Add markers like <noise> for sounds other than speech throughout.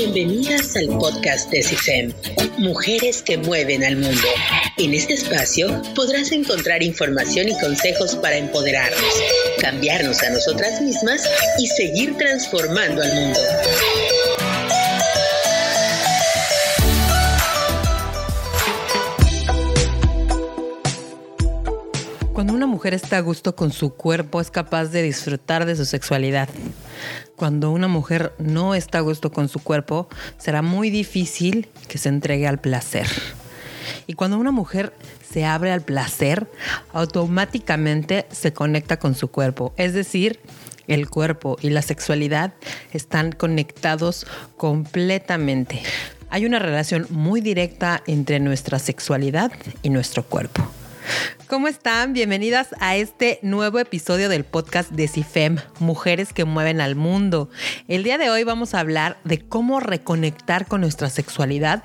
Bienvenidas al podcast de CIFEM, Mujeres que mueven al mundo. En este espacio podrás encontrar información y consejos para empoderarnos, cambiarnos a nosotras mismas y seguir transformando al mundo. Cuando una mujer está a gusto con su cuerpo, es capaz de disfrutar de su sexualidad. Cuando una mujer no está a gusto con su cuerpo, será muy difícil que se entregue al placer. Y cuando una mujer se abre al placer, automáticamente se conecta con su cuerpo. Es decir, el cuerpo y la sexualidad están conectados completamente. Hay una relación muy directa entre nuestra sexualidad y nuestro cuerpo. ¿Cómo están? Bienvenidas a este nuevo episodio del podcast de CIFEM, Mujeres que mueven al mundo. El día de hoy vamos a hablar de cómo reconectar con nuestra sexualidad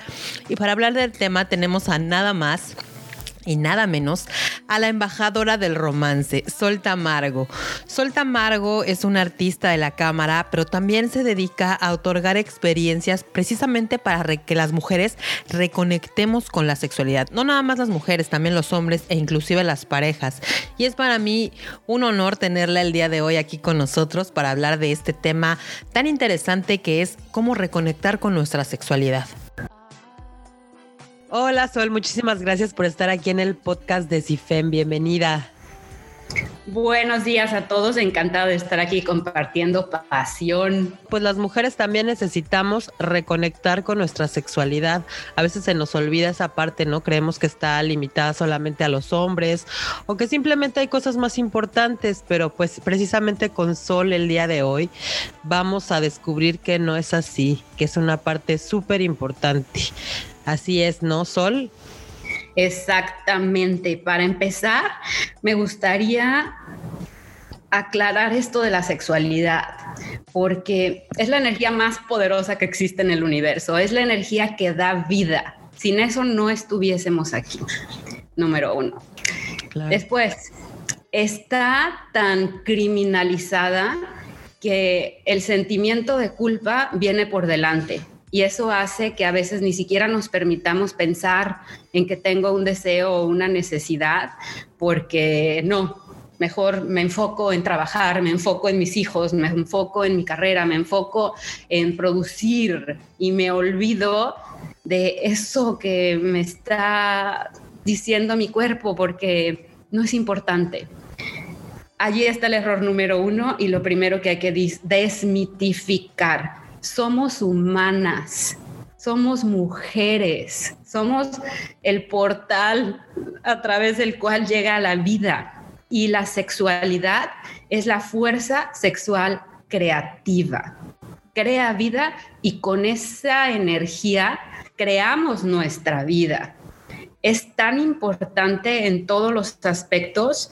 y para hablar del tema tenemos a nada más y nada menos a la embajadora del romance, Sol Tamargo. Sol Tamargo es una artista de la cámara, pero también se dedica a otorgar experiencias precisamente para que las mujeres reconectemos con la sexualidad. No nada más las mujeres, también los hombres e inclusive las parejas. Y es para mí un honor tenerla el día de hoy aquí con nosotros para hablar de este tema tan interesante que es cómo reconectar con nuestra sexualidad. Hola Sol, muchísimas gracias por estar aquí en el podcast de CIFEM. Bienvenida. Buenos días a todos, encantada de estar aquí compartiendo pasión. Pues las mujeres también necesitamos reconectar con nuestra sexualidad. A veces se nos olvida esa parte, ¿no? Creemos que está limitada solamente a los hombres o que simplemente hay cosas más importantes, pero pues precisamente con Sol el día de hoy vamos a descubrir que no es así, que es una parte súper importante. Así es, ¿no, Sol? Exactamente. Para empezar, me gustaría aclarar esto de la sexualidad, porque es la energía más poderosa que existe en el universo, es la energía que da vida. Sin eso no estuviésemos aquí, número uno. Después, está tan criminalizada que el sentimiento de culpa viene por delante y eso hace que a veces ni siquiera nos permitamos pensar en que tengo un deseo o una necesidad, porque no, mejor me enfoco en trabajar, me enfoco en mis hijos, me enfoco en mi carrera, me enfoco en producir y me olvido de eso que me está diciendo mi cuerpo porque no es importante. Allí está el error número uno y lo primero que hay que desmitificar somos humanas, somos mujeres, somos el portal a través del cual llega la vida y la sexualidad es la fuerza sexual creativa. Crea vida y con esa energía creamos nuestra vida. Es tan importante en todos los aspectos.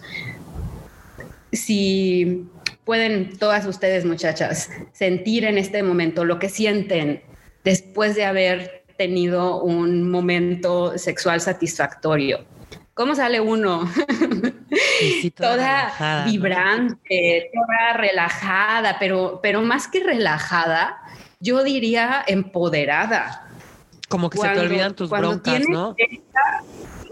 Si pueden todas ustedes, muchachas, sentir en este momento lo que sienten después de haber tenido un momento sexual satisfactorio. ¿Cómo sale uno? toda, vibrante, toda relajada, pero, pero más que relajada, yo diría empoderada. Como que se te olvidan tus broncas, ¿no?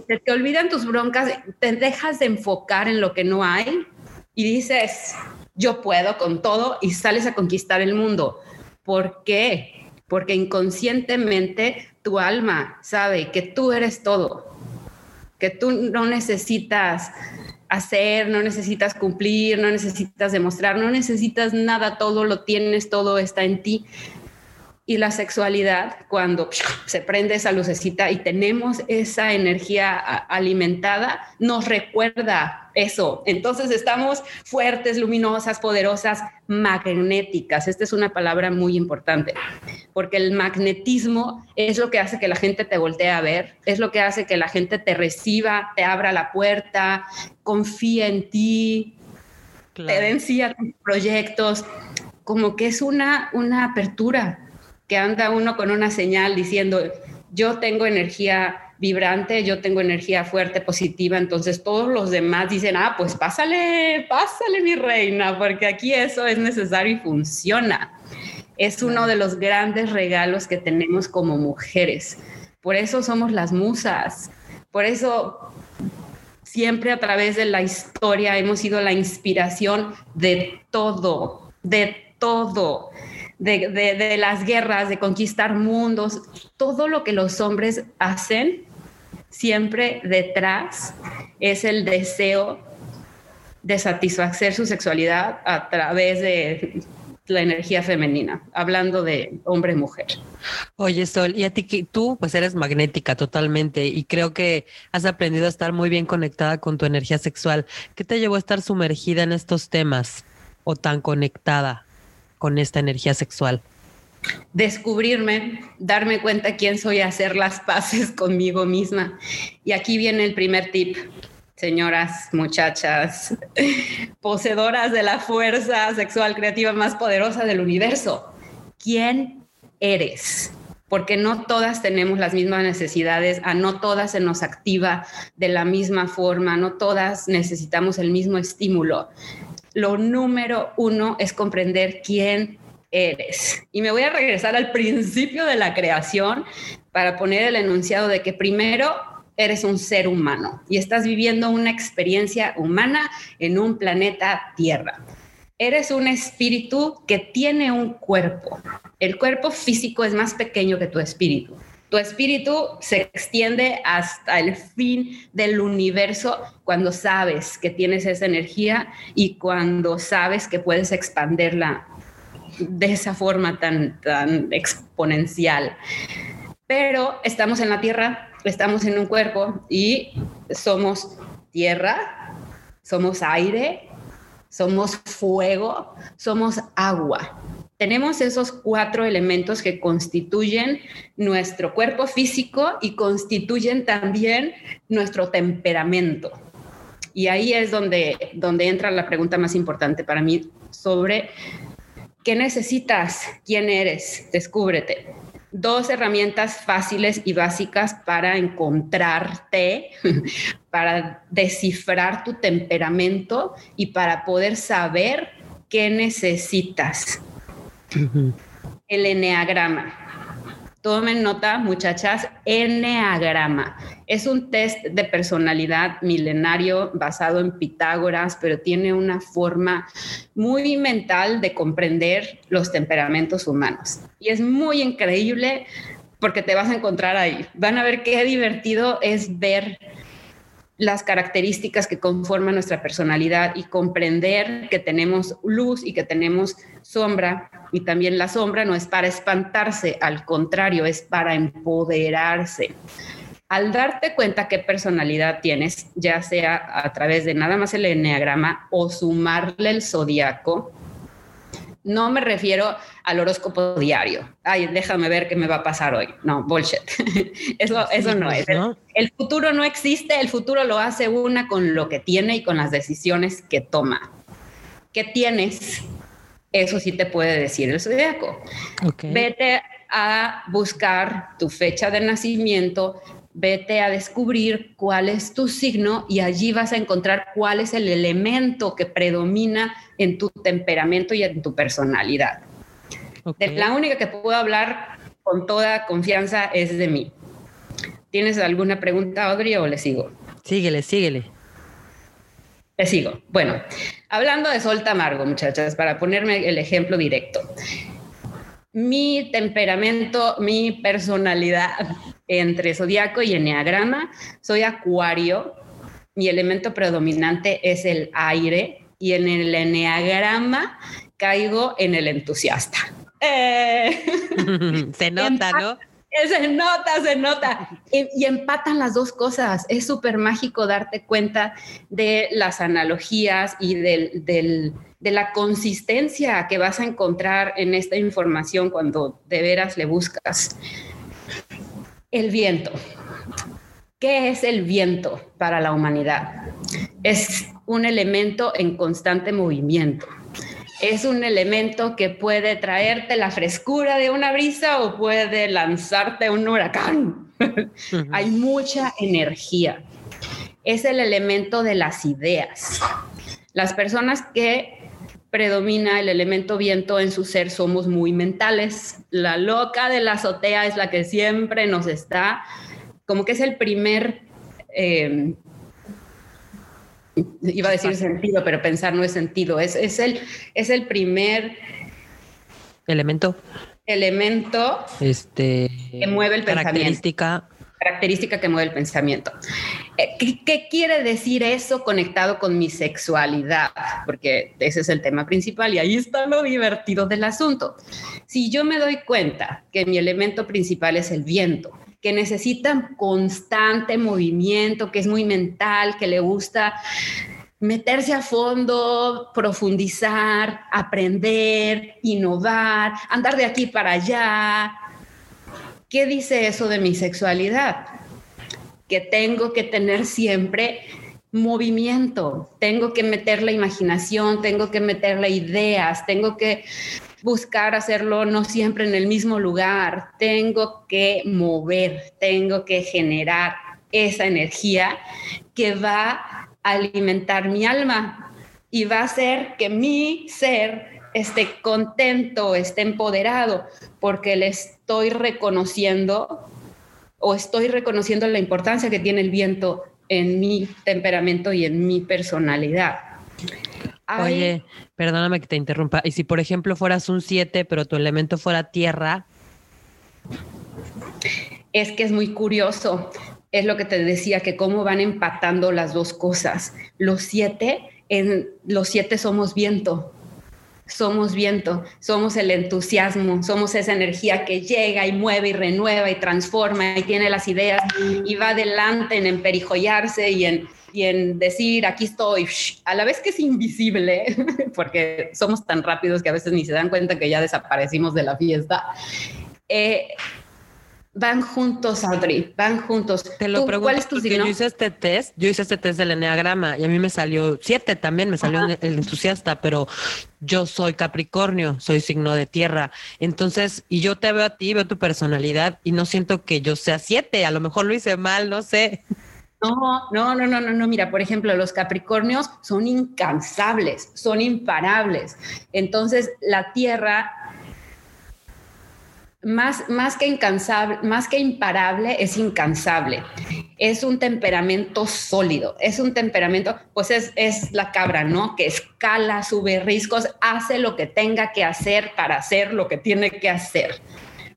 se te olvidan tus broncas, te dejas de enfocar en lo que no hay y dices, yo puedo con todo y sales a conquistar el mundo. ¿Por qué? Porque inconscientemente tu alma sabe que tú eres todo, que tú no necesitas hacer, no necesitas cumplir, no necesitas demostrar, no necesitas nada, todo lo tienes, todo está en ti y la sexualidad, cuando se prende esa lucecita y tenemos esa energía alimentada, nos recuerda eso. Entonces estamos fuertes, luminosas, poderosas, magnéticas. Esta es una palabra muy importante, porque el magnetismo es lo que hace que la gente te voltee a ver, es lo que hace que la gente te reciba, te abra la puerta, confía en ti, te den sí a tus proyectos, como que es una, una apertura que anda uno con una señal diciendo, yo tengo energía vibrante, yo tengo energía fuerte, positiva, entonces todos los demás dicen, ah, pues pásale, pásale mi reina, porque aquí eso es necesario y funciona. Es uno de los grandes regalos que tenemos como mujeres. Por eso somos las musas. Por eso siempre a través de la historia hemos sido la inspiración de todo, de todo. De, las guerras, de conquistar mundos, todo lo que los hombres hacen, siempre detrás es el deseo de satisfacer su sexualidad a través de la energía femenina, hablando de hombre-mujer. Oye, Sol, y a ti tú pues eres magnética totalmente y creo que has aprendido a estar muy bien conectada con tu energía sexual. ¿Qué te llevó a estar sumergida en estos temas o tan conectada con esta energía sexual? Descubrirme, darme cuenta quién soy, hacer las paces <laughs> conmigo misma. Y aquí viene el primer tip señoras, muchachas, <laughs> poseedoras de la fuerza sexual creativa más poderosa del universo. ¿Quién eres? Porque no todas tenemos las mismas necesidades, a no todas se nos activa de la misma forma, no todas necesitamos el mismo estímulo. Lo número uno es comprender quién eres. Y me voy a regresar al principio de la creación para poner el enunciado de que primero eres un ser humano y estás viviendo una experiencia humana en un planeta Tierra. Eres un espíritu que tiene un cuerpo. El cuerpo físico es más pequeño que tu espíritu. Tu espíritu se extiende hasta el fin del universo cuando sabes que tienes esa energía y cuando sabes que puedes expandirla de esa forma tan, tan exponencial. Pero estamos en la Tierra estamos en un cuerpo y somos tierra, somos aire, somos fuego, somos agua. Tenemos esos cuatro elementos que constituyen nuestro cuerpo físico y constituyen también nuestro temperamento. Y ahí es donde, donde entra la pregunta más importante para mí sobre qué necesitas, quién eres, descúbrete dos herramientas fáciles y básicas para encontrarte, <laughs> para descifrar tu temperamento y para poder saber qué necesitas. El eneagrama. Tomen nota, muchachas, Enneagrama. Es un test de personalidad milenario basado en Pitágoras, pero tiene una forma muy mental de comprender los temperamentos humanos. Y es muy increíble porque te vas a encontrar ahí. Van a ver qué divertido es ver las características que conforman nuestra personalidad y comprender que tenemos luz y que tenemos sombra. Y también la sombra no es para espantarse, al contrario, es para empoderarse. Al darte cuenta qué personalidad tienes, ya sea a través de nada más el enneagrama o sumarle el zodiaco, no me refiero al horóscopo diario. Ay, déjame ver qué me va a pasar hoy. No, bullshit. <laughs> eso, eso no es. El, futuro no existe, el futuro lo hace una con lo que tiene y con las decisiones que toma. ¿Qué tienes? Eso sí te puede decir el zodiaco. Vete a buscar tu fecha de nacimiento, vete a descubrir cuál es tu signo y allí vas a encontrar cuál es el elemento que predomina en tu temperamento y en tu personalidad. la única que puedo hablar con toda confianza es de mí. ¿Tienes alguna pregunta, Audrey, o le sigo? Síguele, síguele. Le sigo. Bueno, hablando de sol amargo, muchachas, para ponerme el ejemplo directo. Mi temperamento, mi personalidad entre zodiaco y enneagrama, soy acuario, mi elemento predominante es el aire y en el enneagrama caigo en el entusiasta. Eh. <laughs> se nota, ¿no? Se nota, se nota. Y, empatan las dos cosas. Es súper mágico darte cuenta de las analogías y del, de la consistencia que vas a encontrar en esta información cuando de veras le buscas. El viento. ¿Qué es el viento para la humanidad? Es un elemento en constante movimiento. Es un elemento que puede traerte la frescura de una brisa o puede lanzarte un huracán. Hay mucha energía. Es el elemento de las ideas. Las personas que predomina el elemento viento en su ser, somos muy mentales. La loca de la azotea es la que siempre nos está, como que es el primer, eh, iba a decir sentido, pero pensar no es sentido, es, es, el, es el primer elemento. Elemento este, que mueve el característica característica que mueve el pensamiento. Eh, ¿Qué, quiere decir eso conectado con mi sexualidad? Porque ese es el tema principal y ahí está lo divertido del asunto. Si yo me doy cuenta que mi elemento principal es el viento, que necesita constante movimiento, que es muy mental, que le gusta meterse a fondo, profundizar, aprender, innovar, andar de aquí para allá, ¿Qué dice eso de mi sexualidad? Que tengo que tener siempre movimiento, tengo que meter la imaginación, tengo que meterle ideas, tengo que buscar hacerlo no siempre en el mismo lugar, tengo que mover, tengo que generar esa energía que va a alimentar mi alma y va a hacer que mi ser esté contento, esté empoderado, porque le estoy reconociendo o estoy reconociendo la importancia que tiene el viento en mi temperamento y en mi personalidad. Oye, perdóname que te interrumpa. Y si, por ejemplo, fueras un 7, pero tu elemento fuera tierra. Es que es muy curioso. Es lo que te decía, que cómo van empatando las dos cosas. Los siete, en los siete somos viento somos viento, somos el entusiasmo, somos esa energía que llega y mueve y renueva y transforma y tiene las ideas y va adelante en emperijoyarse y en, y en decir, aquí estoy, a la vez que es invisible, <laughs> porque somos tan rápidos que a veces ni se dan cuenta que ya desaparecimos de la fiesta. Eh, van juntos, Audrey, van juntos. Te lo pregunto ¿cuál es tu signo? Yo hice este test, yo hice este test del enneagrama y a mí me salió siete también, me salió el entusiasta, pero yo soy Capricornio, soy signo de tierra. Entonces, y yo te veo a ti, veo tu personalidad y no siento que yo sea siete, a lo mejor lo hice mal, no sé. No, no, no, no, no, no. Mira, por ejemplo, los Capricornios son incansables, son imparables. Entonces, la Tierra más, más, que incansable, más que imparable, es incansable. Es un temperamento sólido, es un temperamento, pues es, es, la cabra, ¿no? Que escala, sube riscos, hace lo que tenga que hacer para hacer lo que tiene que hacer.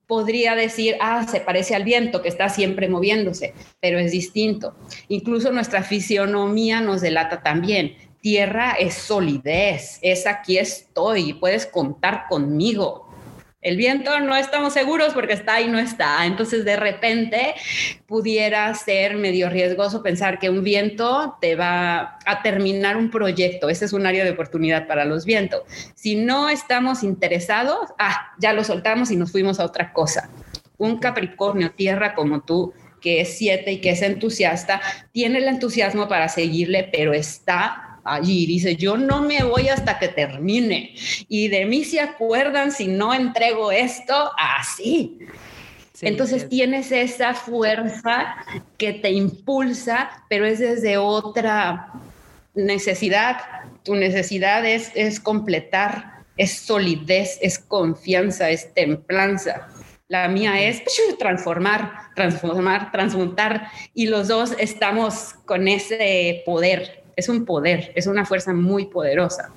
Podría decir, ah, se parece al viento que está siempre moviéndose, pero es distinto. Incluso nuestra fisionomía nos delata también. Tierra es solidez, es aquí estoy, puedes contar conmigo el viento no estamos seguros porque está y no está. Entonces, de repente, pudiera ser medio riesgoso pensar que un viento te va a terminar un proyecto. Ese es un área de oportunidad para los vientos. Si no estamos interesados, ah, ya lo soltamos y nos fuimos a otra cosa. Un Capricornio, tierra como tú, que es siete y que es entusiasta, tiene el entusiasmo para seguirle, pero está allí. Dice, yo no me voy hasta que termine. Y de mí se acuerdan si no entrego esto así. Entonces tienes esa fuerza que te impulsa, pero es desde otra necesidad. Tu necesidad es, es completar, es solidez, es confianza, es templanza. La mía es transformar, transformar, transmutar. Y los dos estamos con ese poder es un poder, es una fuerza muy poderosa.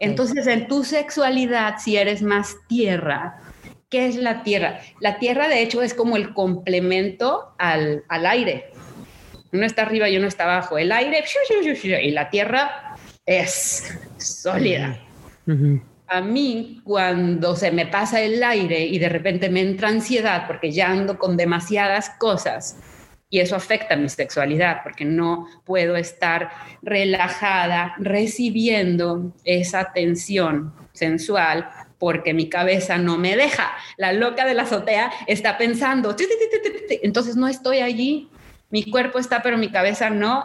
Entonces, en tu sexualidad, si eres más tierra, ¿qué es la tierra? La tierra, de hecho, es como el complemento al, aire. Uno está arriba y uno está abajo. El aire, y la tierra es sólida. A mí, cuando se me pasa el aire y de repente me entra ansiedad porque ya ando con demasiadas cosas, y eso afecta mi sexualidad porque no puedo estar relajada recibiendo esa tensión sensual porque mi cabeza no me deja. La loca de la azotea está pensando, entonces no estoy allí, mi cuerpo está pero mi cabeza no.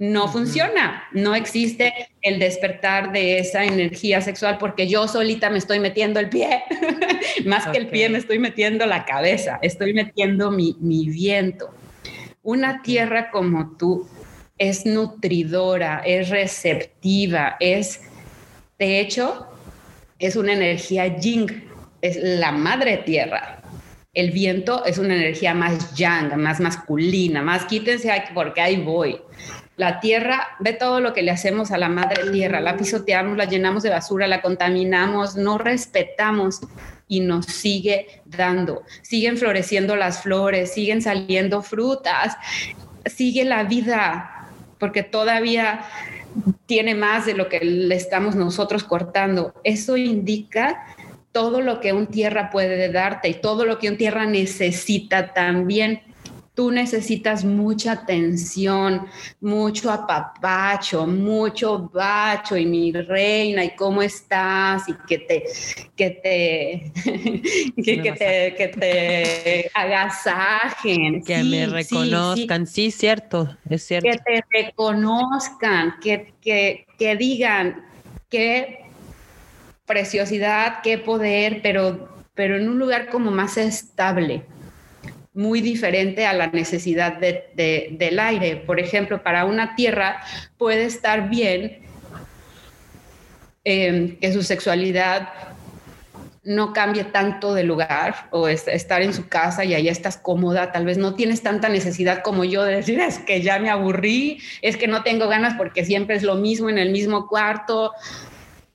No funciona, no existe el despertar de esa energía sexual porque yo solita me estoy metiendo el pie, <laughs> más que el pie me estoy metiendo la cabeza, estoy metiendo mi, viento. Una tierra como tú es nutridora, es receptiva, es, de hecho, es una energía yin, es la madre tierra. El viento es una energía más yang, más masculina, más quítense porque ahí voy. La tierra, ve todo lo que le hacemos a la madre tierra, la pisoteamos, la llenamos de basura, la contaminamos, no respetamos y nos sigue dando. Siguen floreciendo las flores, siguen saliendo frutas, sigue la vida, porque todavía tiene más de lo que le estamos nosotros cortando. Eso indica todo lo que un tierra puede darte y todo lo que un tierra necesita también tú necesitas mucha atención, mucho apapacho, mucho bacho y mi reina y cómo estás y que te que te <laughs> que, te, que te agasajen, que me reconozcan, sí, cierto, es cierto. Que te reconozcan, que, que, que digan qué preciosidad, qué poder, pero pero en un lugar como más estable muy diferente a la necesidad del aire. Por ejemplo, para una tierra puede estar bien em, que su sexualidad no cambie tanto de lugar o estar en su casa y allá estás cómoda, tal vez no tienes tanta necesidad como yo de decir es que ya me aburrí, es que no tengo ganas porque siempre es lo mismo en el mismo cuarto,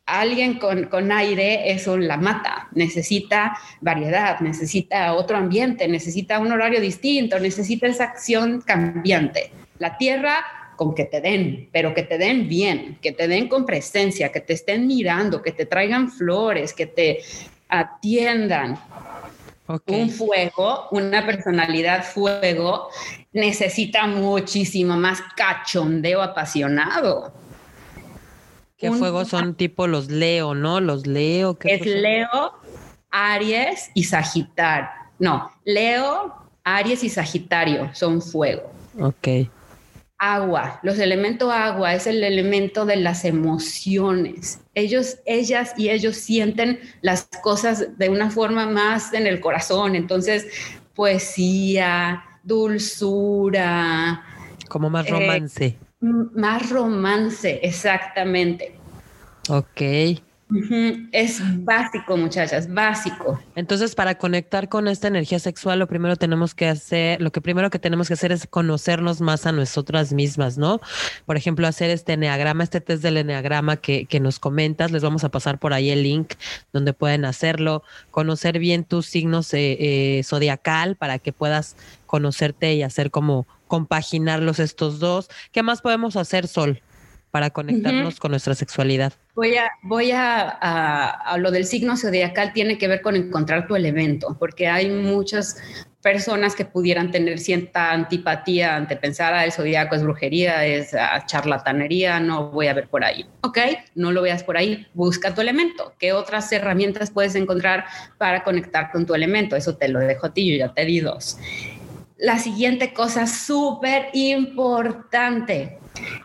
alguien con, con, aire eso la mata, necesita variedad, necesita otro ambiente, necesita un horario distinto, necesita esa acción cambiante. La tierra con que te den, pero que te den bien, que te den con presencia, que te estén mirando, que te traigan flores, que te atiendan. Un fuego, una personalidad fuego, necesita muchísimo más cachondeo apasionado ¿Qué fuegos son tipo los Leo, no? Los Leo. ¿qué es Leo, Aries y Sagitario. No, Leo, Aries y Sagitario son fuego. Ok. Agua, los elementos agua es el elemento de las emociones. Ellos, ellas y ellos sienten las cosas de una forma más en el corazón. Entonces, poesía, dulzura. Como más eh, romance. Más romance, exactamente. Ok. Es básico, muchachas, básico. Entonces, para conectar con esta energía sexual, lo primero tenemos que hacer, lo que primero que tenemos que hacer es conocernos más a nosotras mismas, ¿no? Por ejemplo, hacer este eneagrama, este test del eneagrama que, que nos comentas, les vamos a pasar por ahí el link donde pueden hacerlo, conocer bien tus signos eh, eh, zodiacal para que puedas conocerte y hacer como compaginarlos estos dos. ¿Qué más podemos hacer, Sol, para conectarnos con nuestra sexualidad? Voy a, voy a, a, lo del signo zodiacal tiene que ver con encontrar tu elemento, porque hay muchas personas que pudieran tener cierta antipatía ante pensar, ah, el zodiaco es brujería, es ah, charlatanería, no voy a ver por ahí. Ok, no lo veas por ahí, busca tu elemento. ¿Qué otras herramientas puedes encontrar para conectar con tu elemento? Eso te lo dejo a ti, yo ya te di dos la siguiente cosa súper importante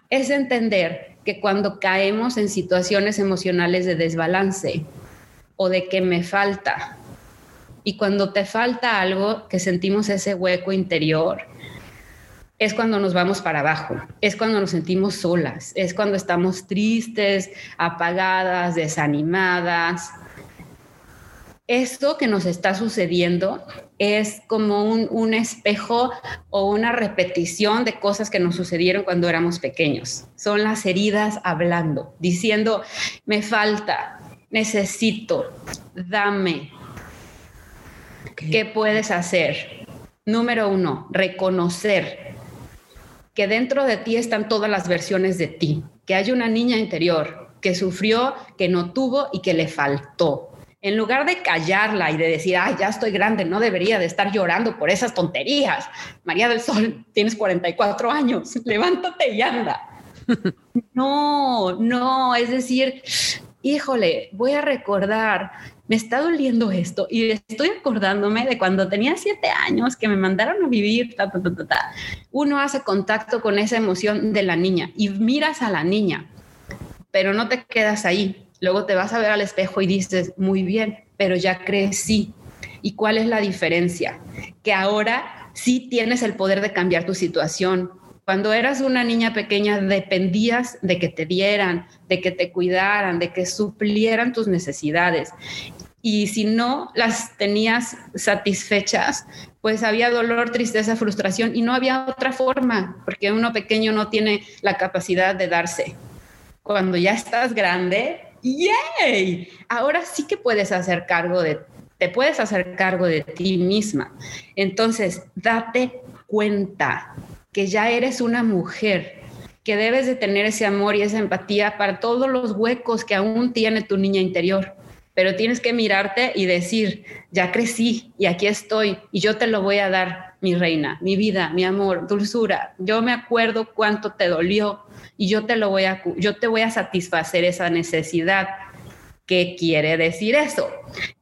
es entender que cuando caemos en situaciones emocionales de desbalance o de que me falta, y cuando te falta algo, que sentimos ese hueco interior, es cuando nos vamos para abajo, es cuando nos sentimos solas, es cuando estamos tristes, apagadas, desanimadas, esto que nos está sucediendo es como un, espejo o una repetición de cosas que nos sucedieron cuando éramos pequeños. Son las heridas hablando, diciendo, me falta, necesito, dame. ¿Qué puedes hacer? Número uno, reconocer que dentro de ti están todas las versiones de ti, que hay una niña interior que sufrió, que no tuvo y que le faltó en lugar de callarla y de decir, ay, ya estoy grande, no debería de estar llorando por esas tonterías. María del Sol, tienes 44 años, <laughs> levántate y anda. <laughs> No, no, es decir, híjole, voy a recordar, me está doliendo esto y estoy acordándome de cuando tenía siete años que me mandaron a vivir, uno hace contacto con esa emoción de la niña y miras a la niña, pero no te quedas ahí, Luego te vas a ver al espejo y dices, muy bien, pero ya crecí. ¿Y cuál es la diferencia? Que ahora sí tienes el poder de cambiar tu situación. Cuando eras una niña pequeña dependías de que te dieran, de que te cuidaran, de que suplieran tus necesidades. Y si no las tenías satisfechas, pues había dolor, tristeza, frustración y no había otra forma, porque uno pequeño no tiene la capacidad de darse. Cuando ya estás grande, ¡yay! Ahora sí que puedes hacer cargo de te puedes hacer cargo de ti misma. Entonces, date cuenta que ya eres una mujer, que debes de tener ese amor y esa empatía para todos los huecos que aún tiene tu niña interior. Pero tienes que mirarte y decir, ya crecí y aquí estoy y yo te lo voy a dar, mi reina, mi vida, mi amor, dulzura. Yo me acuerdo cuánto te dolió y yo te lo voy a yo te voy a satisfacer esa necesidad ¿Qué quiere decir eso?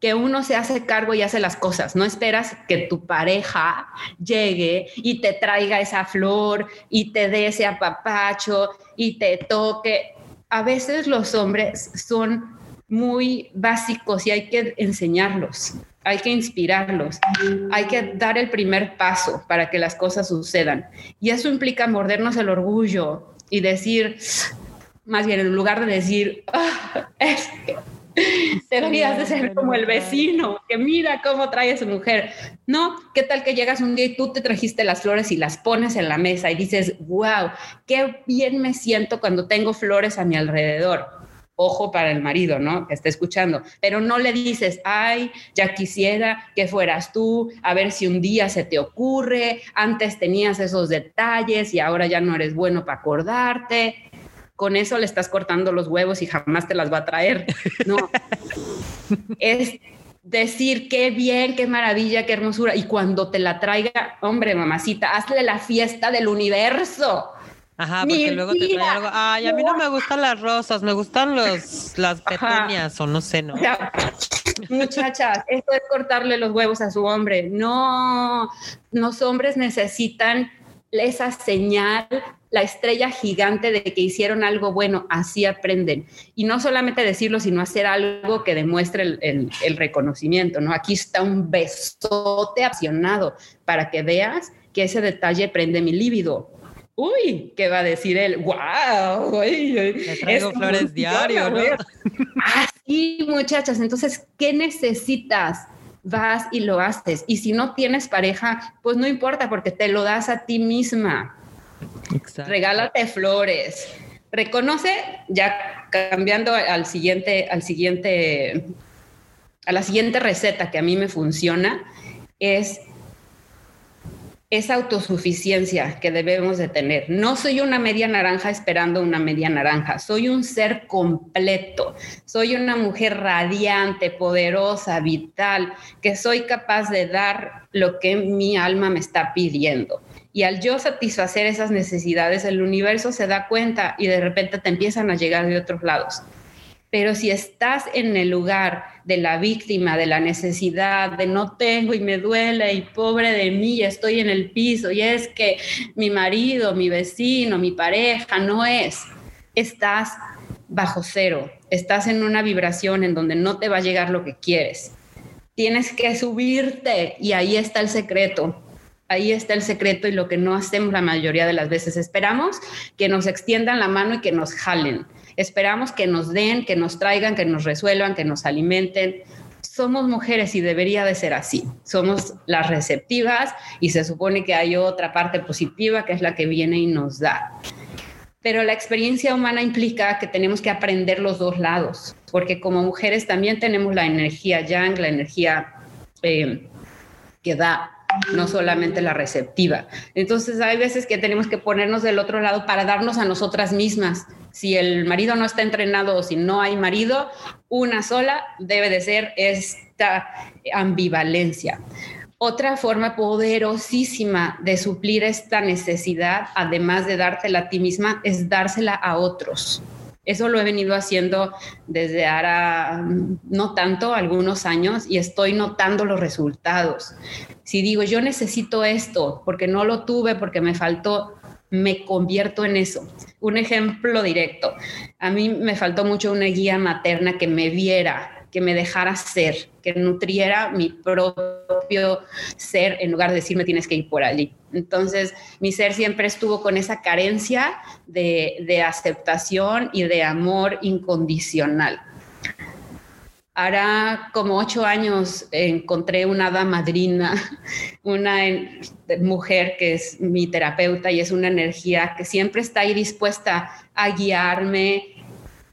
Que uno se hace cargo y hace las cosas. No esperas que tu pareja llegue y te traiga esa flor y te dé ese apapacho y te toque. A veces los hombres son muy básicos y hay que enseñarlos, hay que inspirarlos, hay que dar el primer paso para que las cosas sucedan. Y eso implica mordernos el orgullo y decir, más bien en lugar de decir, ah, es que <laughs> Deberías de ser como el vecino, que mira cómo trae a su mujer. No, ¿qué tal que llegas un día y tú te trajiste las flores y las pones en la mesa y dices, wow, qué bien me siento cuando tengo flores a mi alrededor? Ojo para el marido, ¿no? Que está escuchando. Pero no le dices, ay, ya quisiera que fueras tú, a ver si un día se te ocurre, antes tenías esos detalles y ahora ya no eres bueno para acordarte con eso le estás cortando los huevos y jamás te las va a traer. No. <laughs> es decir qué bien, qué maravilla, qué hermosura. Y cuando te la traiga, hombre, mamacita, hazle la fiesta del universo. Ajá, porque luego te trae algo. Ay, a mí no me gustan las rosas, me gustan los, las petunias o no sé, ¿no? muchachas, esto es cortarle los huevos a su hombre. No, los hombres necesitan esa señal, la estrella gigante de que hicieron algo bueno, así aprenden. Y no solamente decirlo, sino hacer algo que demuestre el, reconocimiento, ¿no? Aquí está un besote apasionado para que veas que ese detalle prende mi líbido. Uy, ¿qué va a decir él? ¡Wow! Le traigo flores diario, ¿no? Así, <laughs> muchachas. Entonces, ¿qué necesitas? vas y lo haces. Y si no tienes pareja, pues no importa porque te lo das a ti misma. Regálate flores. Reconoce, ya cambiando al siguiente, al siguiente, a la siguiente receta que a mí me funciona, es esa autosuficiencia que debemos de tener. No soy una media naranja esperando una media naranja, soy un ser completo, soy una mujer radiante, poderosa, vital, que soy capaz de dar lo que mi alma me está pidiendo. Y al yo satisfacer esas necesidades, el universo se da cuenta y de repente te empiezan a llegar de otros lados. Pero si estás en el lugar de la víctima, de la necesidad, de no tengo y me duele y pobre de mí, estoy en el piso y es que mi marido, mi vecino, mi pareja no es, estás bajo cero, estás en una vibración en donde no te va a llegar lo que quieres. Tienes que subirte y ahí está el secreto. Ahí está el secreto y lo que no hacemos la mayoría de las veces. Esperamos que nos extiendan la mano y que nos jalen Esperamos que nos den, que nos traigan, que nos resuelvan, que nos alimenten. Somos mujeres y debería de ser así. Somos las receptivas y se supone que hay otra parte positiva que es la que viene y nos da. Pero la experiencia humana implica que tenemos que aprender los dos lados, porque como mujeres también tenemos la energía yang, la energía eh, que da no solamente la receptiva. Entonces hay veces que tenemos que ponernos del otro lado para darnos a nosotras mismas. Si el marido no está entrenado o si no hay marido, una sola debe de ser esta ambivalencia. Otra forma poderosísima de suplir esta necesidad, además de dártela a ti misma, es dársela a otros. Eso lo he venido haciendo desde ahora, no tanto, algunos años, y estoy notando los resultados. Si digo, yo necesito esto porque no lo tuve, porque me faltó, me convierto en eso. Un ejemplo directo. A mí me faltó mucho una guía materna que me viera que me dejara ser, que nutriera mi propio ser en lugar de decirme tienes que ir por allí. Entonces, mi ser siempre estuvo con esa carencia de, aceptación y de amor incondicional. Hará como ocho años encontré una hada madrina, <laughs> una mujer que es mi terapeuta y es una energía que siempre está ahí dispuesta a guiarme,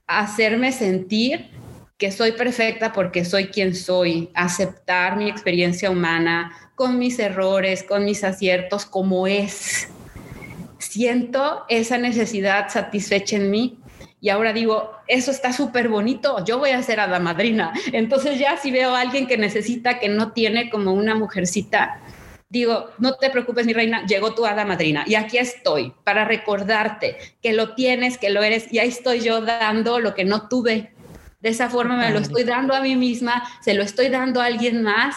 a hacerme sentir que soy perfecta porque soy quien soy, aceptar mi experiencia humana con mis errores, con mis aciertos, como es. Siento esa necesidad satisfecha en mí y ahora digo, eso está súper bonito, yo voy a ser a la madrina. Entonces ya si veo a alguien que necesita, que no tiene como una mujercita, digo, no te preocupes mi reina, llegó tu hada madrina y aquí estoy para recordarte que lo tienes, que lo eres y ahí estoy yo dando lo que no tuve. De esa forma me lo estoy dando a mí misma, se lo estoy dando a alguien más.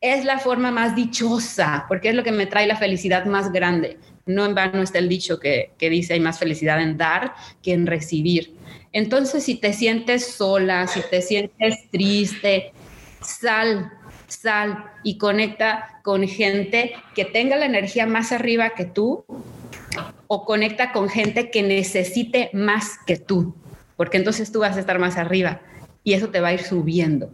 Es la forma más dichosa, porque es lo que me trae la felicidad más grande. No en vano está el dicho que, dice hay más felicidad en dar que en recibir. Entonces, si te sientes sola, si te sientes triste, sal, sal y conecta con gente que tenga la energía más arriba que tú o conecta con gente que necesite más que tú, porque entonces tú vas a estar más arriba y eso te va a ir subiendo.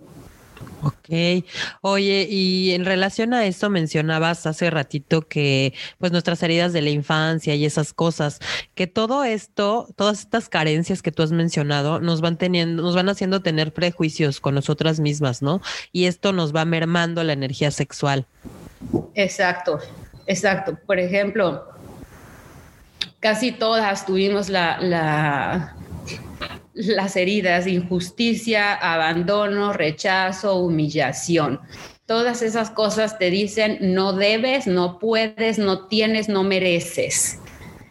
Ok. Oye, y en relación a esto mencionabas hace ratito que pues nuestras heridas de la infancia y esas cosas, que todo esto, todas estas carencias que tú has mencionado nos van teniendo, nos van haciendo tener prejuicios con nosotras mismas, ¿no? Y esto nos va mermando la energía sexual. Exacto, exacto. Por ejemplo, casi todas tuvimos la, la las heridas, injusticia, abandono, rechazo, humillación. Todas esas cosas te dicen no debes, no puedes, no tienes, no mereces.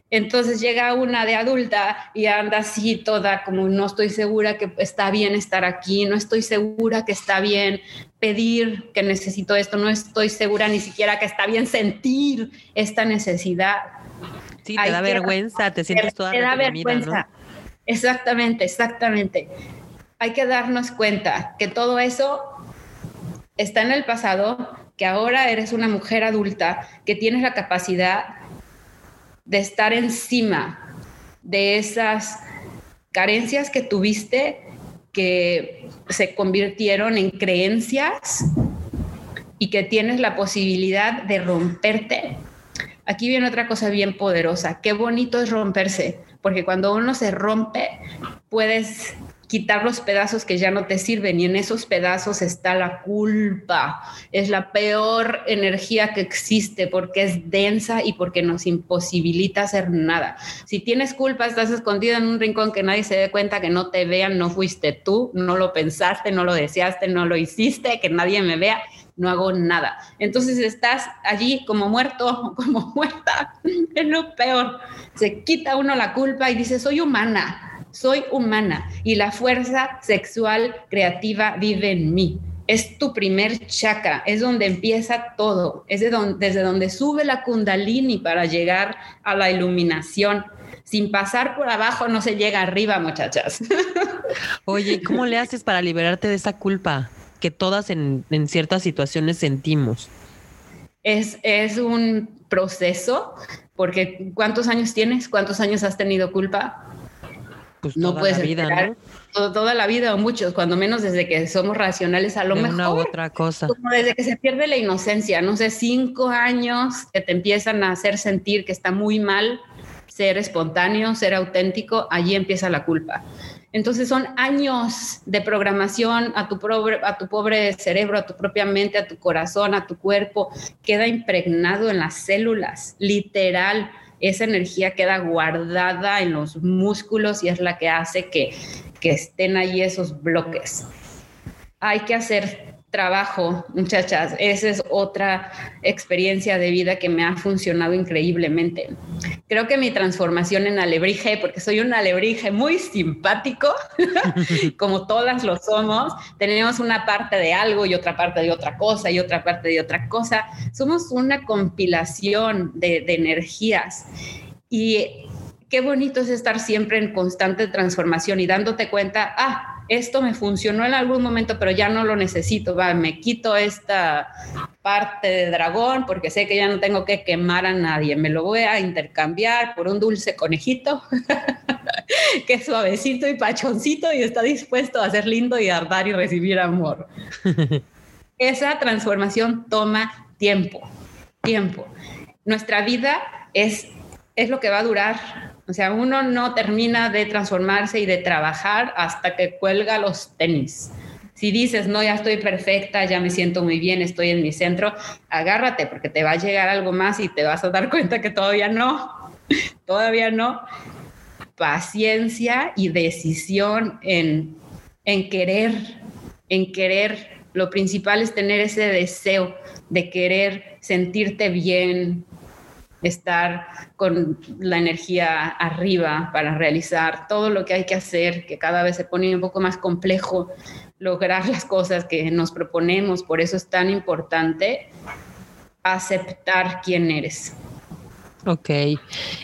Entonces llega una de adulta y anda así toda como no estoy segura que está bien estar aquí, no estoy segura que está bien pedir que necesito esto, no estoy segura ni siquiera que está bien sentir esta necesidad. Sí, te da vergüenza, te sientes toda Te da vergüenza. Exactamente, exactamente. Hay que darnos cuenta que todo eso está en el pasado, que ahora eres una mujer adulta, que tienes la capacidad de estar encima de esas carencias que tuviste que se convirtieron en creencias y que tienes la posibilidad de romperte. Aquí viene otra cosa bien poderosa. Qué bonito es romperse porque cuando uno se rompe, puedes quitar los pedazos que ya no te sirven y en esos pedazos está la culpa. Es la peor energía que existe porque es densa y porque nos imposibilita hacer nada. Si tienes culpa, estás escondido en un rincón que nadie se dé cuenta, que no te vean, no fuiste tú, no lo pensaste, no lo deseaste, no lo hiciste, que nadie me vea no hago nada. Entonces estás allí como muerto, <laughs> como muerta, es lo peor. Se quita uno la culpa y dice, soy humana, soy humana y la fuerza sexual creativa vive en mí. Es tu primer chakra, es donde empieza todo, es desde donde sube la kundalini para llegar a la iluminación. Sin pasar por abajo no se llega arriba, muchachas. <laughs> Oye, ¿cómo le haces para liberarte de esa culpa? Que todas en, ciertas situaciones sentimos. Es, es, un proceso, porque ¿cuántos años tienes? ¿Cuántos años has tenido culpa? Pues no toda puedes la vida, Toda, la vida o muchos, cuando menos desde que somos racionales, a lo mejor. Una u otra cosa. Como desde que se pierde la inocencia, no sé, cinco años que te empiezan a hacer sentir que está muy mal ser espontáneo, ser auténtico, allí empieza la culpa. Entonces son años de programación a tu, pobre, a tu pobre cerebro, a tu propia mente, a tu corazón, a tu cuerpo. Queda impregnado en las células, literal. Esa energía queda guardada en los músculos y es la que hace que, que estén ahí esos bloques. Hay que hacer trabajo, muchachas. Esa es otra experiencia de vida que me ha funcionado increíblemente. Creo que mi transformación en alebrije, porque soy un alebrije muy simpático, <laughs> como todas lo somos, tenemos una parte de algo y otra parte de otra cosa y otra parte de otra cosa. Somos una compilación de, de energías. Y qué bonito es estar siempre en constante transformación y dándote cuenta, ah, esto me funcionó en algún momento, pero ya no lo necesito, va, me quito esta parte de dragón porque sé que ya no tengo que quemar a nadie, me lo voy a intercambiar por un dulce conejito <laughs> que es suavecito y pachoncito y está dispuesto a ser lindo y a dar y recibir amor. <laughs> Esa transformación toma tiempo, tiempo. Nuestra vida es, es lo que va a durar o sea, uno no termina de transformarse y de trabajar hasta que cuelga los tenis. Si dices, no, ya estoy perfecta, ya me siento muy bien, estoy en mi centro, agárrate porque te va a llegar algo más y te vas a dar <laughs> cuenta que todavía no, todavía no. Paciencia y decisión en, en querer, en querer. Lo principal es tener ese deseo de querer sentirte bien, estar con la energía arriba para realizar todo lo que hay que hacer, que cada vez se pone un poco más complejo lograr las cosas que nos proponemos. Por eso es tan importante aceptar quién eres. Ok.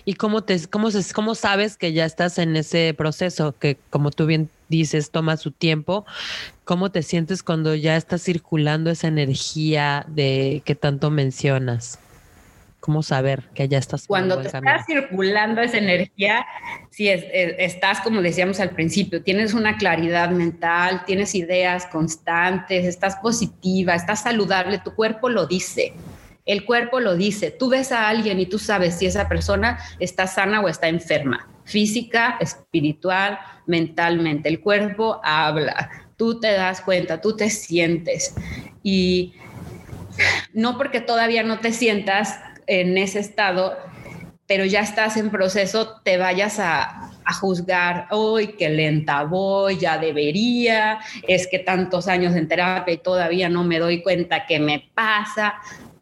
¿Y cómo, te, cómo, cómo sabes que ya estás en ese proceso que, como tú bien dices, toma su tiempo? ¿Cómo te sientes cuando ya está circulando esa energía de que tanto mencionas? ¿Cómo saber que ya estás? Cuando te está circulando esa energía, si estás, como decíamos al principio, tienes una claridad mental, tienes ideas constantes, estás positiva, estás saludable, tu cuerpo lo dice. El cuerpo lo dice. Tú ves a alguien y tú sabes si esa persona está sana o está enferma, física, espiritual, mentalmente. El cuerpo habla. Tú te das cuenta, tú te sientes. Y no porque todavía no te sientas en ese estado, pero ya estás en proceso, te vayas a, juzgar, hoy qué lenta voy, ya debería, es que tantos años en terapia y todavía no me doy cuenta que me pasa.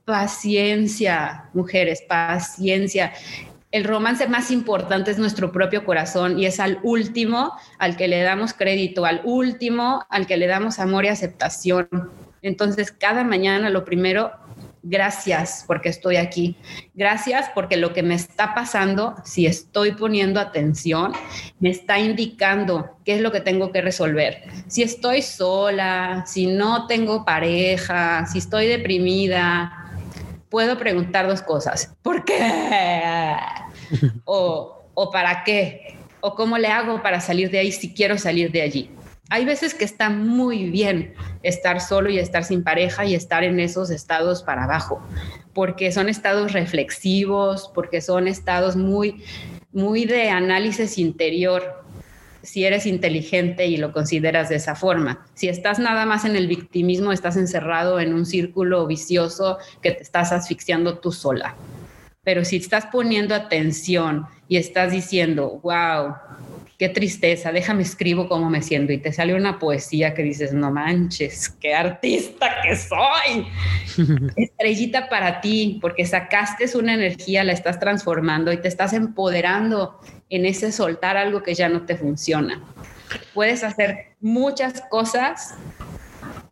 Paciencia, mujeres, paciencia. El romance más importante es nuestro propio corazón y es al último al que le damos crédito, al último al que le damos amor y aceptación. Entonces, cada mañana lo primero Gracias porque estoy aquí. Gracias porque lo que me está pasando, si estoy poniendo atención, me está indicando qué es lo que tengo que resolver. Si estoy sola, si no tengo pareja, si estoy deprimida, puedo preguntar dos cosas. ¿Por qué? <laughs> o, o para qué? ¿O cómo le hago para salir de ahí si quiero salir de allí? Hay veces que está muy bien estar solo y estar sin pareja y estar en esos estados para abajo, porque son estados reflexivos, porque son estados muy, muy de análisis interior, si eres inteligente y lo consideras de esa forma. Si estás nada más en el victimismo, estás encerrado en un círculo vicioso que te estás asfixiando tú sola. Pero si estás poniendo atención y estás diciendo, wow, qué tristeza, déjame escribo cómo me siento y te sale una poesía que dices, no manches, qué artista que soy. <laughs> Estrellita para ti, porque sacaste una energía, la estás transformando y te estás empoderando en ese soltar algo que ya no te funciona. Puedes hacer muchas cosas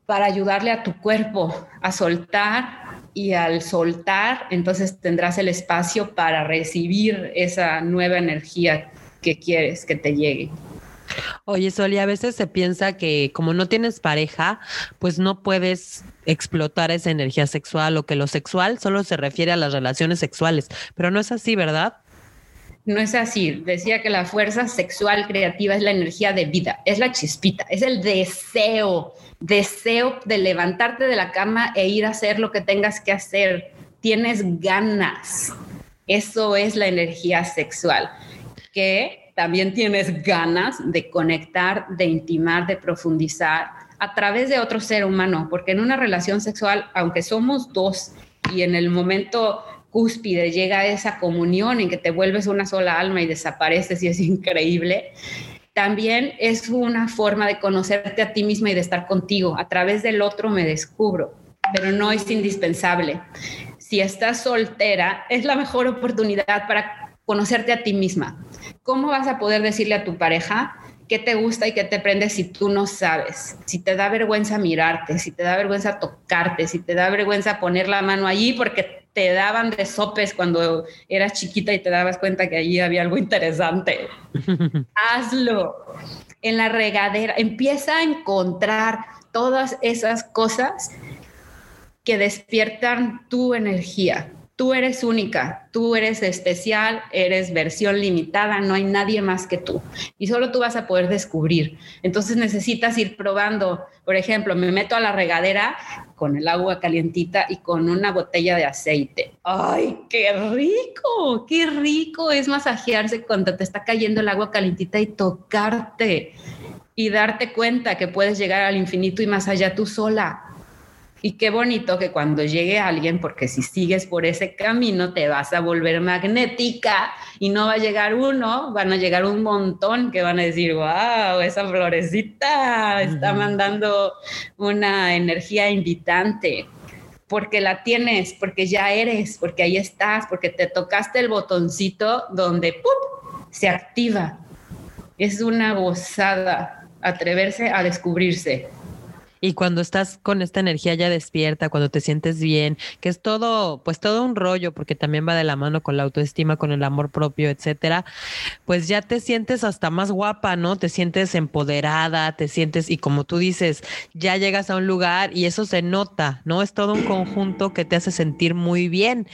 para ayudarle a tu cuerpo a soltar y al soltar, entonces tendrás el espacio para recibir esa nueva energía que quieres que te llegue. Oye, Soli, a veces se piensa que como no tienes pareja, pues no puedes explotar esa energía sexual o que lo sexual solo se refiere a las relaciones sexuales, pero no es así, ¿verdad? No es así. Decía que la fuerza sexual creativa es la energía de vida, es la chispita, es el deseo, deseo de levantarte de la cama e ir a hacer lo que tengas que hacer. Tienes ganas. Eso es la energía sexual que también tienes ganas de conectar, de intimar, de profundizar a través de otro ser humano, porque en una relación sexual, aunque somos dos y en el momento cúspide llega esa comunión en que te vuelves una sola alma y desapareces y es increíble, también es una forma de conocerte a ti misma y de estar contigo. A través del otro me descubro, pero no es indispensable. Si estás soltera, es la mejor oportunidad para conocerte a ti misma. ¿Cómo vas a poder decirle a tu pareja qué te gusta y qué te prende si tú no sabes? Si te da vergüenza mirarte, si te da vergüenza tocarte, si te da vergüenza poner la mano allí porque te daban de sopes cuando eras chiquita y te dabas cuenta que allí había algo interesante. <laughs> Hazlo. En la regadera, empieza a encontrar todas esas cosas que despiertan tu energía. Tú eres única, tú eres especial, eres versión limitada, no hay nadie más que tú. Y solo tú vas a poder descubrir. Entonces necesitas ir probando. Por ejemplo, me meto a la regadera con el agua calientita y con una botella de aceite. ¡Ay, qué rico! ¡Qué rico es masajearse cuando te está cayendo el agua calientita y tocarte! Y darte cuenta que puedes llegar al infinito y más allá tú sola y qué bonito que cuando llegue alguien, porque si sigues por ese camino te vas a volver magnética y no va a llegar uno, van a llegar un montón que van a decir, wow, esa florecita está mandando una energía invitante porque la tienes, porque ya eres, porque ahí estás, porque te tocaste el botoncito donde ¡pum! se activa. Es una gozada atreverse a descubrirse. Y cuando estás con esta energía ya despierta, cuando te sientes bien, que es todo, pues todo un rollo, porque también va de la mano con la autoestima, con el amor propio, etcétera, pues ya te sientes hasta más guapa, ¿no? Te sientes empoderada, te sientes, y como tú dices, ya llegas a un lugar y eso se nota, ¿no? Es todo un conjunto que te hace sentir muy bien.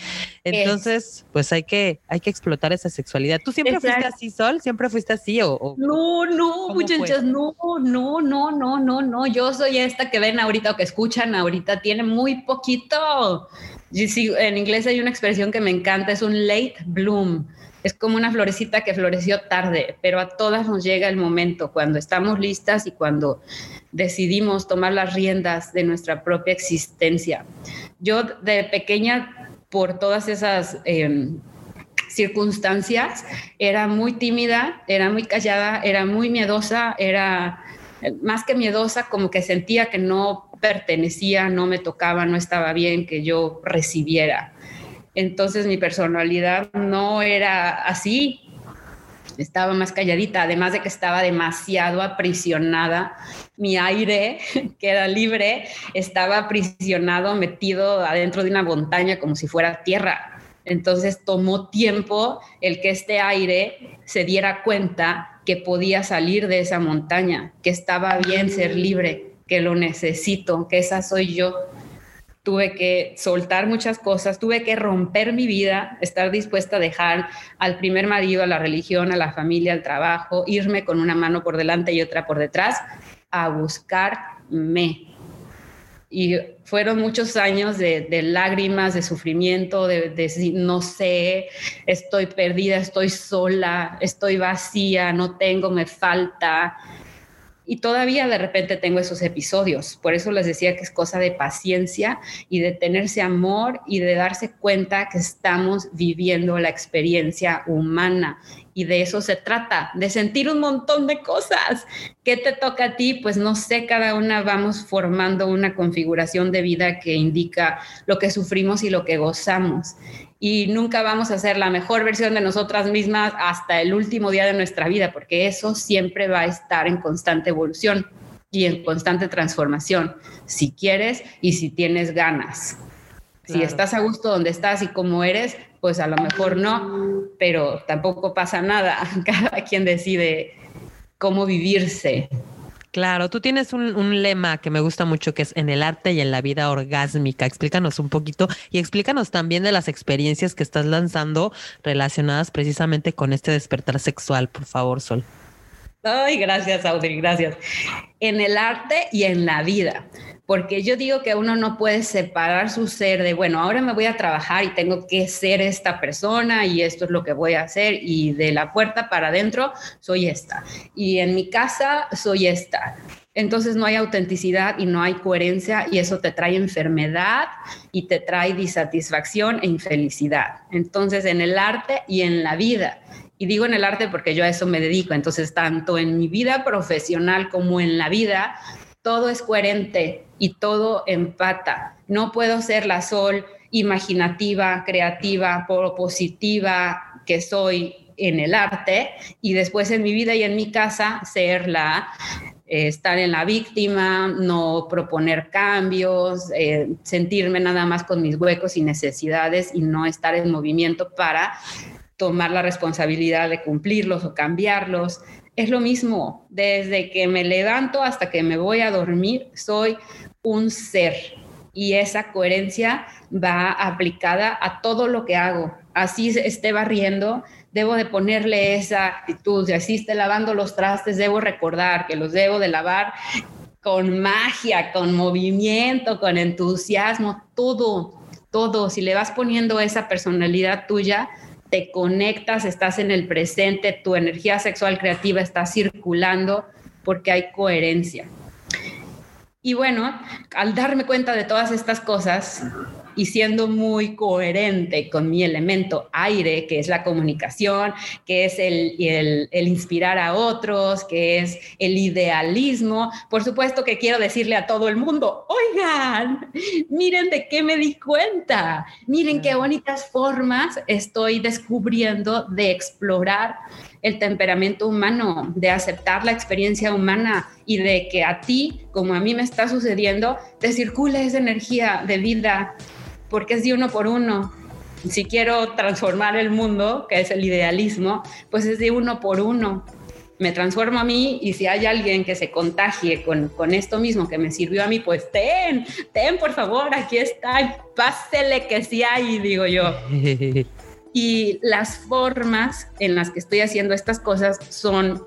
Entonces, pues hay que, hay que explotar esa sexualidad. ¿Tú siempre fuiste así, Sol? ¿Siempre fuiste así? O, no, no, muchachas, no, no, no, no, no, no. Yo soy esta que ven ahorita o que escuchan ahorita, tiene muy poquito. En inglés hay una expresión que me encanta, es un late bloom. Es como una florecita que floreció tarde, pero a todas nos llega el momento cuando estamos listas y cuando decidimos tomar las riendas de nuestra propia existencia. Yo de pequeña por todas esas em, circunstancias, era muy tímida, era muy callada, era muy miedosa, era eh, más que miedosa, como que sentía que no pertenecía, no me tocaba, no estaba bien que yo recibiera. Entonces mi personalidad no era así, estaba más calladita, además de que estaba demasiado aprisionada. Mi aire, <laughs> que era libre, estaba aprisionado, metido adentro de una montaña como si fuera tierra. Entonces tomó tiempo el que este aire se diera cuenta que podía salir de esa montaña, que estaba bien ser libre, que lo necesito, que esa soy yo tuve que soltar muchas cosas, tuve que romper mi vida, estar dispuesta a dejar al primer marido, a la religión, a la familia, al trabajo, irme con una mano por delante y otra por detrás a buscarme. Y fueron muchos años de, lágrimas, de sufrimiento, de, de no sé, estoy perdida, estoy sola, estoy vacía, no tengo, me falta y todavía de repente tengo esos episodios. Por eso les decía que es cosa de paciencia y de tenerse amor y de darse cuenta que estamos viviendo la experiencia humana. Y de eso se trata, de sentir un montón de cosas. ¿Qué te toca a ti? Pues no sé, cada una vamos formando una configuración de vida que indica lo que sufrimos y lo que gozamos y nunca vamos a ser la mejor versión de nosotras mismas hasta el último día de nuestra vida, porque eso siempre va a estar en constante evolución y en constante transformación, si quieres y si tienes ganas. Si estás a gusto donde estás y como eres, pues a lo mejor no, pero tampoco pasa nada. <laughs> Cada quien decide cómo vivirse. Claro, tú tienes un, lema que me gusta mucho que es en el arte y en la vida orgásmica. Explícanos un poquito y explícanos también de las experiencias que estás lanzando relacionadas precisamente con este despertar sexual, por favor, Sol. Ay, gracias, Audrey, gracias. En el arte y en la vida porque yo digo que uno no puede separar su ser de, bueno, ahora me voy a trabajar y tengo que ser esta persona y esto es lo que voy a hacer y de la puerta para adentro soy esta y en mi casa soy esta. Entonces no hay autenticidad y no hay coherencia y eso te trae enfermedad y te trae disatisfacción e infelicidad. Entonces en el arte y en la vida y digo en el arte porque yo a eso me dedico, entonces tanto en mi vida profesional como en la vida, todo es coherente y todo empata. No puedo ser la sol imaginativa, creativa, propositiva que soy en el arte y después en mi vida y en mi casa ser la eh, estar en la víctima, no proponer cambios, eh, sentirme nada más con mis huecos y necesidades y no estar en movimiento para tomar la responsabilidad de cumplirlos o cambiarlos. Es lo mismo, desde que me levanto hasta que me voy a dormir, soy un ser y esa coherencia va aplicada a todo lo que hago. Así esté barriendo, debo de ponerle esa actitud, si así esté lavando los trastes, debo recordar que los debo de lavar con magia, con movimiento, con entusiasmo, todo, todo. Si le vas poniendo esa personalidad tuya, te conectas, estás en el presente, tu energía sexual creativa está circulando porque hay coherencia. Y bueno, al darme cuenta de todas estas cosas y siendo muy coherente con mi elemento aire, que es la comunicación, que es el, inspirar a otros, que es el idealismo, por supuesto que quiero decirle a todo el mundo, oigan, miren de qué me di cuenta, miren qué bonitas formas estoy descubriendo de explorar el temperamento humano, de aceptar la experiencia humana y de que a ti, como a mí me está sucediendo, te circule esa energía de vida, porque es de uno por uno. Si quiero transformar el mundo, que es el idealismo, pues es de uno por uno. Me transformo a mí y si hay alguien que se contagie con, con esto mismo que me sirvió a mí, pues ten, ten por favor, aquí está, pásele que sí hay, digo yo. <laughs> Y las formas en las que estoy haciendo estas cosas son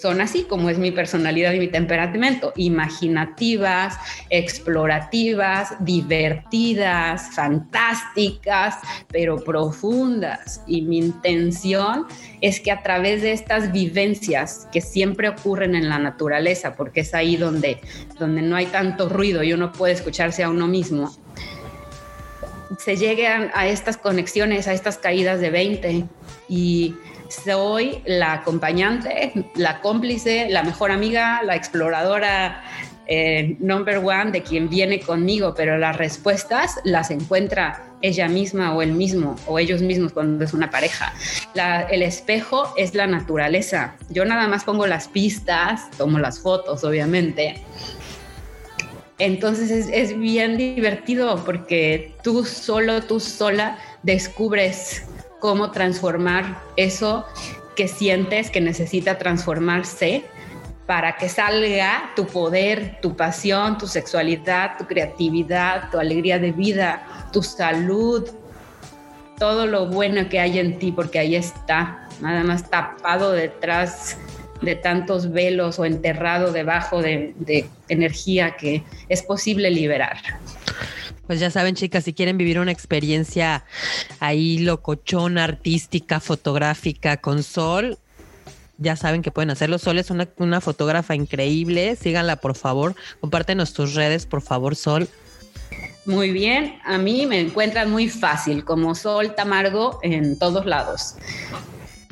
son así como es mi personalidad y mi temperamento, imaginativas, explorativas, divertidas, fantásticas, pero profundas. Y mi intención es que a través de estas vivencias que siempre ocurren en la naturaleza, porque es ahí donde, donde no hay tanto ruido y uno puede escucharse a uno mismo, se lleguen a estas conexiones, a estas caídas de 20 y soy la acompañante, la cómplice, la mejor amiga, la exploradora eh, number one de quien viene conmigo, pero las respuestas las encuentra ella misma o él mismo o ellos mismos cuando es una pareja. el espejo es la naturaleza. Yo nada más pongo las pistas, tomo las fotos, obviamente, entonces es, bien divertido porque tú solo, tú sola descubres cómo transformar eso que sientes que necesita transformarse para que salga tu poder, tu pasión, tu sexualidad, tu creatividad, tu alegría de vida, tu salud, todo lo bueno que hay en ti, porque ahí está, nada más tapado detrás de tantos velos o enterrado debajo de, energía que es posible liberar. Pues ya saben, chicas, si quieren vivir una experiencia ahí locochona, artística, fotográfica con Sol, ya saben que pueden hacerlo. Sol es una, una fotógrafa increíble. Síganla, por favor. Compártenos tus redes, por favor, Sol. Muy bien, a mí me encuentran muy fácil como Sol Tamargo en todos lados.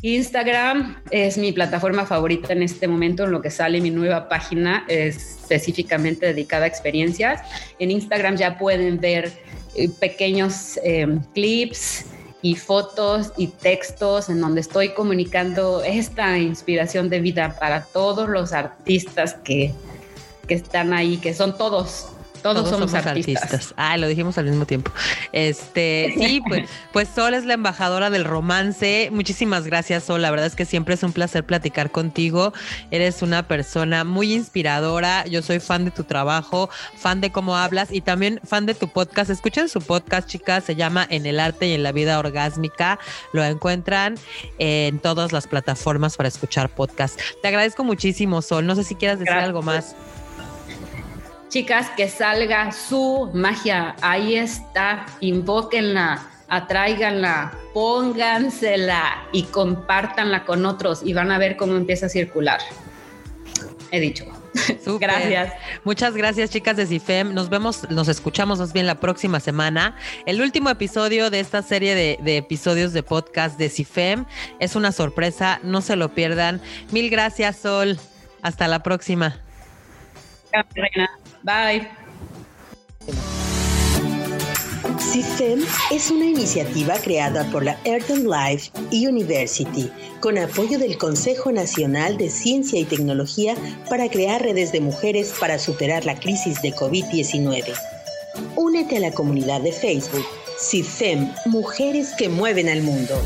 Instagram es mi plataforma favorita en este momento, en lo que sale mi nueva página específicamente dedicada a experiencias. En Instagram ya pueden ver eh, pequeños em, clips y fotos y textos en donde estoy comunicando esta inspiración de vida para todos los artistas que, que están ahí, que son todos todos, somos, artistas. Ah, lo dijimos al mismo tiempo. Este, sí, <laughs> pues, pues Sol es la embajadora del romance. Muchísimas gracias, Sol. La verdad es que siempre es un placer platicar contigo. Eres una persona muy inspiradora. Yo soy fan de tu trabajo, fan de cómo hablas y también fan de tu podcast. Escuchen su podcast, chicas. Se llama En el arte y en la vida orgásmica. Lo encuentran en todas las plataformas para escuchar podcast. Te agradezco muchísimo, Sol. No sé si quieras decir algo más chicas, que salga su magia. Ahí está, invóquenla, atráiganla, póngansela y compártanla con otros y van a ver cómo empieza a circular. He dicho. <laughs> Gracias. Muchas gracias, chicas de CIFEM. Nos vemos, nos escuchamos más bien la próxima semana. El último episodio de esta serie de, de episodios de podcast de CIFEM es una sorpresa. No se lo pierdan. Mil gracias, Sol. Hasta la próxima. Bye. CIFEM es una iniciativa creada por la Earth Life University con apoyo del Consejo Nacional de Ciencia y Tecnología para crear redes de mujeres para superar la crisis de COVID-19. Únete a la comunidad de Facebook CIFEM Mujeres que Mueven al Mundo.